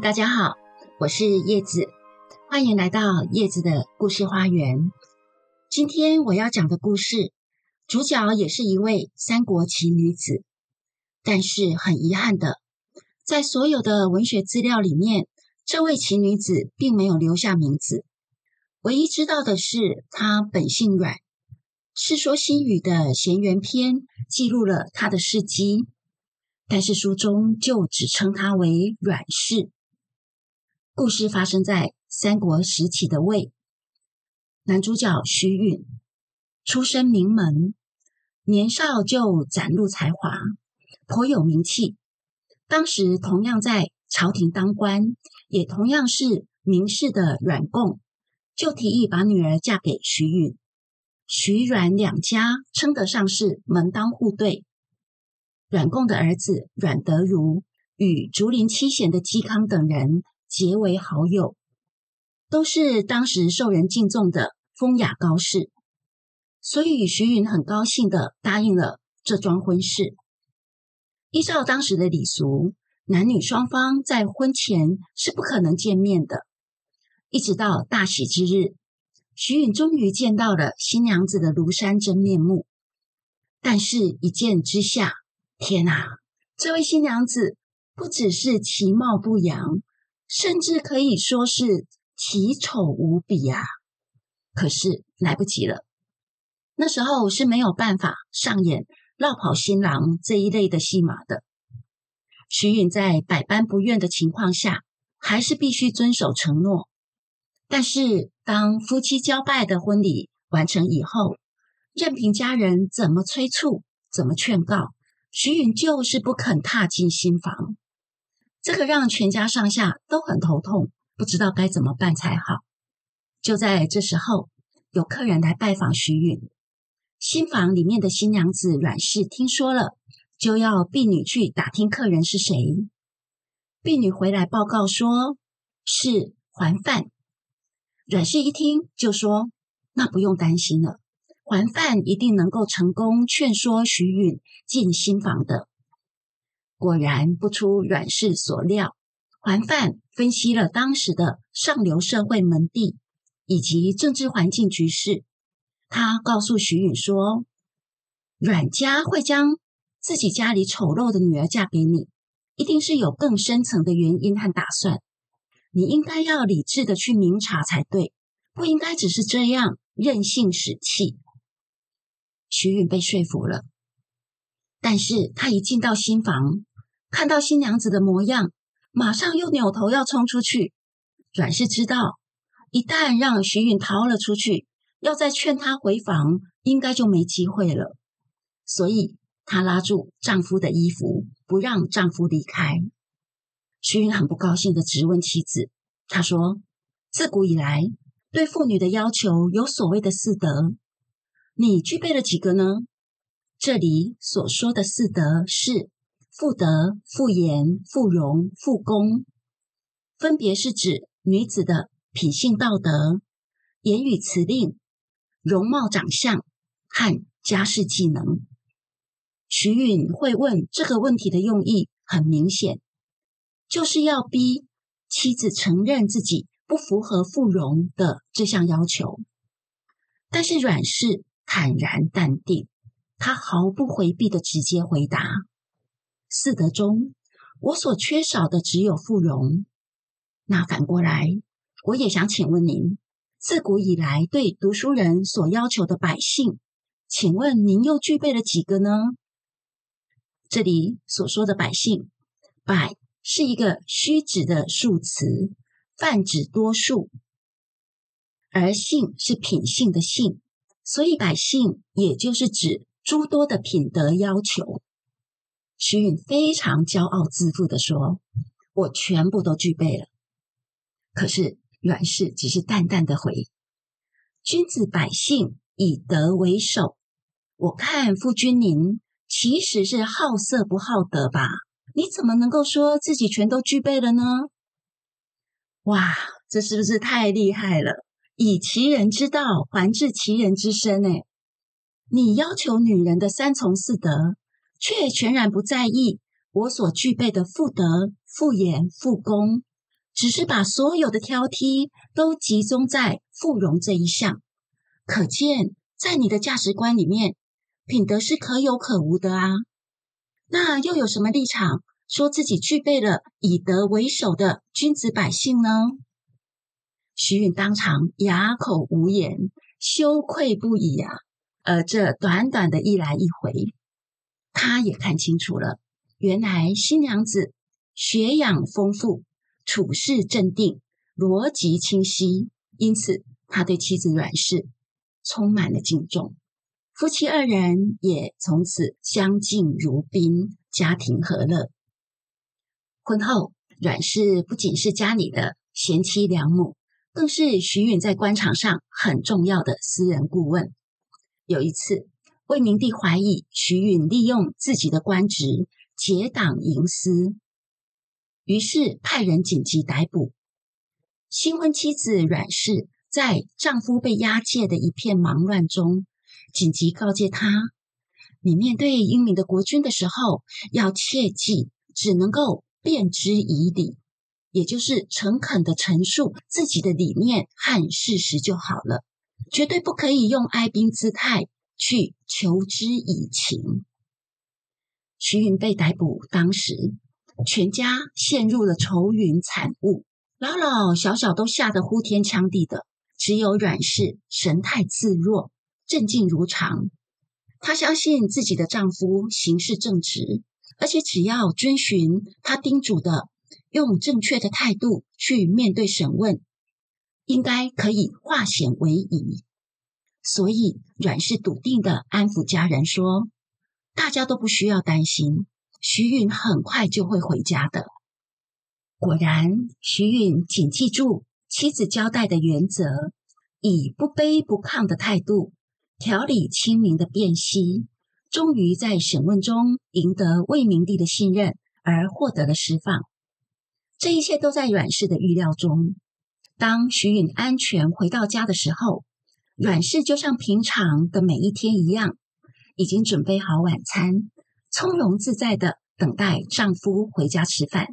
大家好，我是叶子，欢迎来到叶子的故事花园。今天我要讲的故事，主角也是一位三国奇女子，但是很遗憾的，在所有的文学资料里面，这位奇女子并没有留下名字。唯一知道的是，她本姓阮，《世说新语》的闲园篇记录了她的事迹。但是书中就只称她为阮氏。故事发生在三国时期的魏，男主角徐允出身名门，年少就展露才华，颇有名气。当时同样在朝廷当官，也同样是名士的阮贡，就提议把女儿嫁给徐允。徐阮两家称得上是门当户对。阮贡的儿子阮德如与竹林七贤的嵇康等人结为好友，都是当时受人敬重的风雅高士，所以徐允很高兴的答应了这桩婚事。依照当时的礼俗，男女双方在婚前是不可能见面的。一直到大喜之日，徐允终于见到了新娘子的庐山真面目，但是一见之下。天哪！这位新娘子不只是其貌不扬，甚至可以说是奇丑无比啊！可是来不及了，那时候是没有办法上演绕跑新郎这一类的戏码的。徐允在百般不愿的情况下，还是必须遵守承诺。但是当夫妻交拜的婚礼完成以后，任凭家人怎么催促、怎么劝告。徐允就是不肯踏进新房，这个让全家上下都很头痛，不知道该怎么办才好。就在这时候，有客人来拜访徐允，新房里面的新娘子阮氏听说了，就要婢女去打听客人是谁。婢女回来报告说是还范，阮氏一听就说：“那不用担心了。”还范一定能够成功劝说徐允进新房的。果然不出阮氏所料，还范分析了当时的上流社会门第以及政治环境局势。他告诉徐允说：“阮家会将自己家里丑陋的女儿嫁给你，一定是有更深层的原因和打算。你应该要理智的去明察才对，不应该只是这样任性使气。”徐允被说服了，但是他一进到新房，看到新娘子的模样，马上又扭头要冲出去。阮氏知道，一旦让徐允逃了出去，要再劝他回房，应该就没机会了。所以，她拉住丈夫的衣服，不让丈夫离开。徐允很不高兴的质问妻子：“他说，自古以来，对妇女的要求有所谓的四德。”你具备了几个呢？这里所说的四德是妇德、妇言、妇容、妇功，分别是指女子的品性道德、言语辞令、容貌长相和家世技能。徐允会问这个问题的用意很明显，就是要逼妻子承认自己不符合妇容的这项要求。但是阮氏。坦然淡定，他毫不回避的直接回答：“四德中，我所缺少的只有富容。那反过来，我也想请问您，自古以来对读书人所要求的百姓，请问您又具备了几个呢？这里所说的百姓，百是一个虚指的数词，泛指多数，而性是品性的性。”所以，百姓也就是指诸多的品德要求。徐允非常骄傲自负的说：“我全部都具备了。”可是阮氏只是淡淡的回：“君子百姓以德为首。我看夫君您其实是好色不好德吧？你怎么能够说自己全都具备了呢？”哇，这是不是太厉害了？以其人之道还治其人之身，哎，你要求女人的三从四德，却全然不在意我所具备的妇德、妇言、妇功，只是把所有的挑剔都集中在妇容这一项。可见，在你的价值观里面，品德是可有可无的啊。那又有什么立场说自己具备了以德为首的君子百姓呢？徐允当场哑口无言，羞愧不已啊！而这短短的一来一回，他也看清楚了，原来新娘子学养丰富，处事镇定，逻辑清晰，因此他对妻子阮氏充满了敬重。夫妻二人也从此相敬如宾，家庭和乐。婚后，阮氏不仅是家里的贤妻良母，更是徐允在官场上很重要的私人顾问。有一次，魏明帝怀疑徐允利用自己的官职结党营私，于是派人紧急逮捕新婚妻子阮氏。在丈夫被押解的一片忙乱中。紧急告诫他：你面对英明的国君的时候，要切记，只能够辩之以理，也就是诚恳的陈述自己的理念和事实就好了，绝对不可以用哀兵姿态去求之以情。徐云被逮捕当时，全家陷入了愁云惨雾，老老小小都吓得呼天抢地的，只有阮氏神态自若。镇静如常，她相信自己的丈夫行事正直，而且只要遵循她叮嘱的，用正确的态度去面对审问，应该可以化险为夷。所以阮氏笃定的安抚家人说：“大家都不需要担心，徐允很快就会回家的。”果然，徐允谨记住妻子交代的原则，以不卑不亢的态度。条理清明的辨析，终于在审问中赢得魏明帝的信任，而获得了释放。这一切都在阮氏的预料中。当徐允安全回到家的时候，阮氏就像平常的每一天一样，已经准备好晚餐，从容自在的等待丈夫回家吃饭。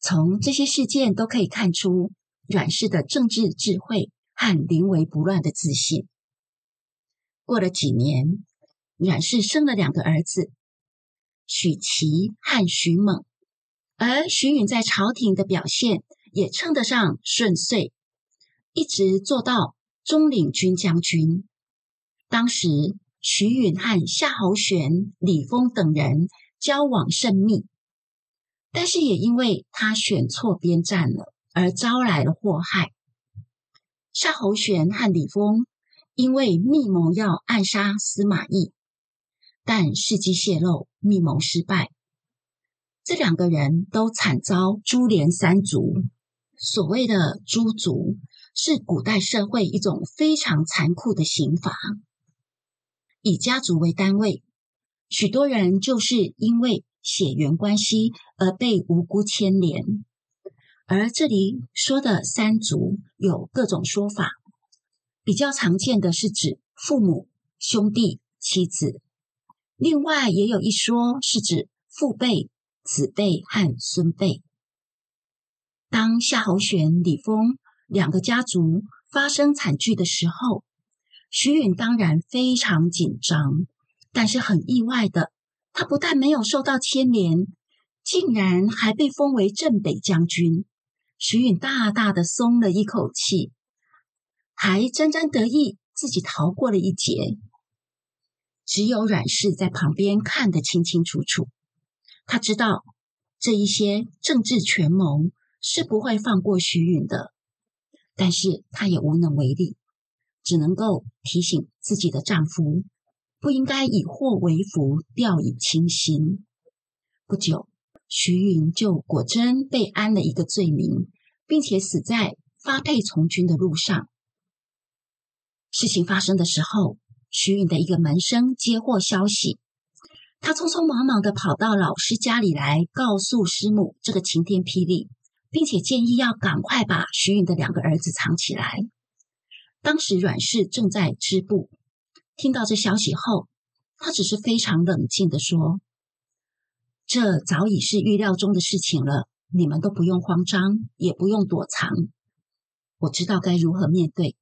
从这些事件都可以看出阮氏的政治智慧和临危不乱的自信。过了几年，阮氏生了两个儿子，许琦和许猛。而徐允在朝廷的表现也称得上顺遂，一直做到中领军将军。当时徐允和夏侯玄、李丰等人交往甚密，但是也因为他选错边站了，而招来了祸害。夏侯玄和李丰。因为密谋要暗杀司马懿，但事机泄露，密谋失败，这两个人都惨遭株连三族。所谓的诛族，是古代社会一种非常残酷的刑罚，以家族为单位，许多人就是因为血缘关系而被无辜牵连。而这里说的三族有各种说法。比较常见的是指父母、兄弟、妻子，另外也有一说是指父辈、子辈和孙辈。当夏侯玄、李丰两个家族发生惨剧的时候，徐允当然非常紧张，但是很意外的，他不但没有受到牵连，竟然还被封为镇北将军。徐允大大的松了一口气。还沾沾得意，自己逃过了一劫。只有阮氏在旁边看得清清楚楚。他知道这一些政治权谋是不会放过徐允的，但是她也无能为力，只能够提醒自己的丈夫，不应该以祸为福，掉以轻心。不久，徐允就果真被安了一个罪名，并且死在发配从军的路上。事情发生的时候，徐允的一个门生接获消息，他匆匆忙忙的跑到老师家里来，告诉师母这个晴天霹雳，并且建议要赶快把徐允的两个儿子藏起来。当时阮氏正在织布，听到这消息后，他只是非常冷静的说：“这早已是预料中的事情了，你们都不用慌张，也不用躲藏。我知道该如何面对。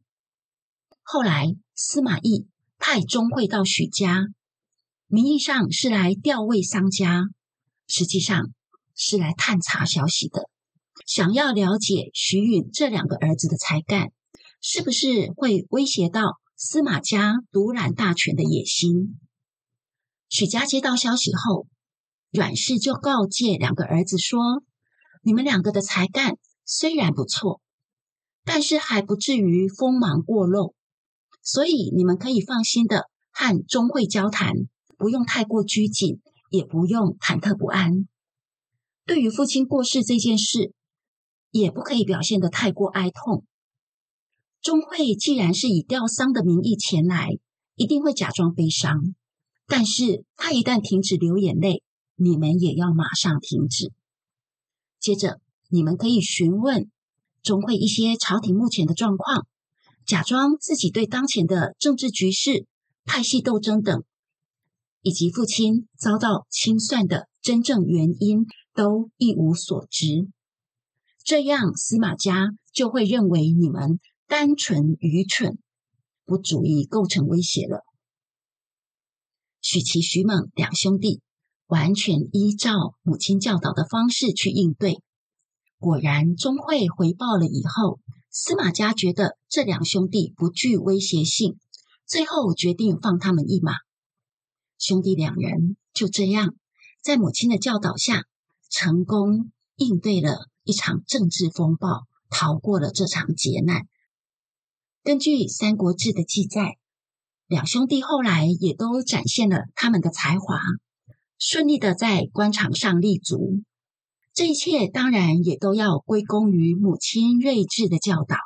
后来，司马懿派钟会到许家，名义上是来调位丧家，实际上是来探查消息的，想要了解徐允这两个儿子的才干，是不是会威胁到司马家独揽大权的野心。许家接到消息后，阮氏就告诫两个儿子说：“你们两个的才干虽然不错，但是还不至于锋芒过露。”所以你们可以放心的和钟会交谈，不用太过拘谨，也不用忐忑不安。对于父亲过世这件事，也不可以表现得太过哀痛。钟会既然是以吊丧的名义前来，一定会假装悲伤。但是他一旦停止流眼泪，你们也要马上停止。接着，你们可以询问钟会一些朝廷目前的状况。假装自己对当前的政治局势、派系斗争等，以及父亲遭到清算的真正原因都一无所知，这样司马家就会认为你们单纯愚蠢，不足以构成威胁了。许其、徐猛两兄弟完全依照母亲教导的方式去应对，果然钟会回报了以后。司马家觉得这两兄弟不具威胁性，最后决定放他们一马。兄弟两人就这样在母亲的教导下，成功应对了一场政治风暴，逃过了这场劫难。根据《三国志》的记载，两兄弟后来也都展现了他们的才华，顺利的在官场上立足。这一切当然也都要归功于母亲睿智的教导。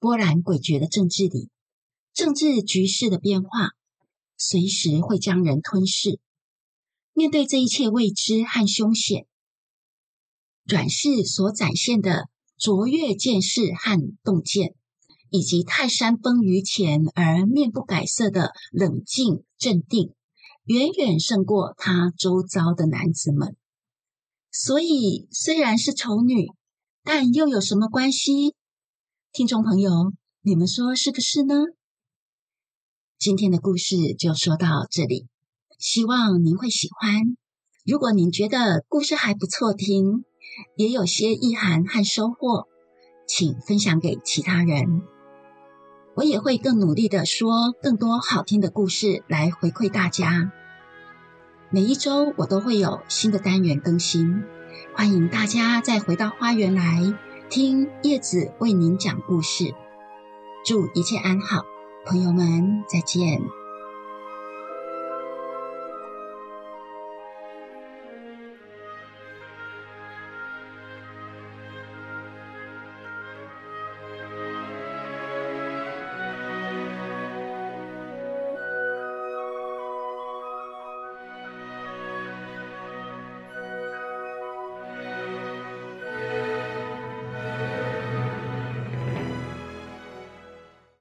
波澜诡谲的政治里，政治局势的变化随时会将人吞噬。面对这一切未知和凶险，转世所展现的卓越见识和洞见，以及泰山崩于前而面不改色的冷静镇定，远远胜过他周遭的男子们。所以，虽然是丑女，但又有什么关系？听众朋友，你们说是不是呢？今天的故事就说到这里，希望您会喜欢。如果您觉得故事还不错听，也有些意涵和收获，请分享给其他人。我也会更努力的说更多好听的故事来回馈大家。每一周我都会有新的单元更新，欢迎大家再回到花园来听叶子为您讲故事。祝一切安好，朋友们再见。